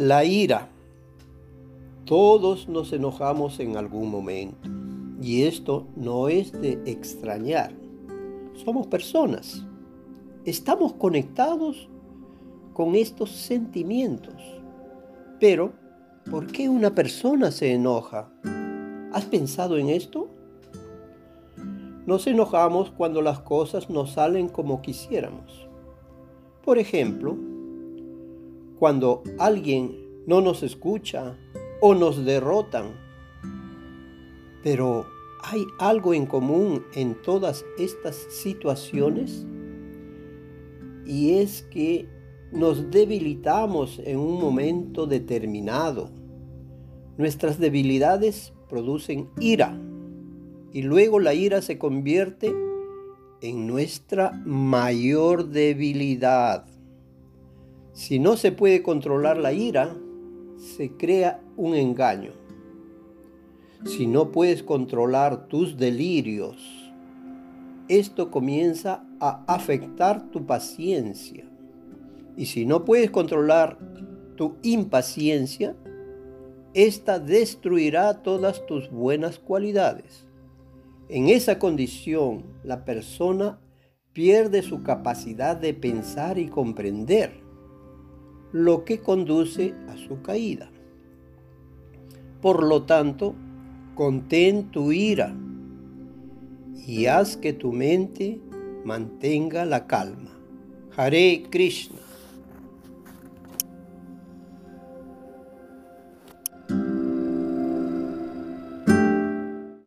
La ira. Todos nos enojamos en algún momento y esto no es de extrañar. Somos personas. Estamos conectados con estos sentimientos. Pero, ¿por qué una persona se enoja? ¿Has pensado en esto? Nos enojamos cuando las cosas no salen como quisiéramos. Por ejemplo, cuando alguien no nos escucha o nos derrotan. Pero ¿hay algo en común en todas estas situaciones? Y es que nos debilitamos en un momento determinado. Nuestras debilidades producen ira y luego la ira se convierte en nuestra mayor debilidad. Si no se puede controlar la ira, se crea un engaño. Si no puedes controlar tus delirios, esto comienza a afectar tu paciencia. Y si no puedes controlar tu impaciencia, esta destruirá todas tus buenas cualidades. En esa condición, la persona pierde su capacidad de pensar y comprender lo que conduce a su caída. Por lo tanto, contén tu ira y haz que tu mente mantenga la calma. Hare Krishna.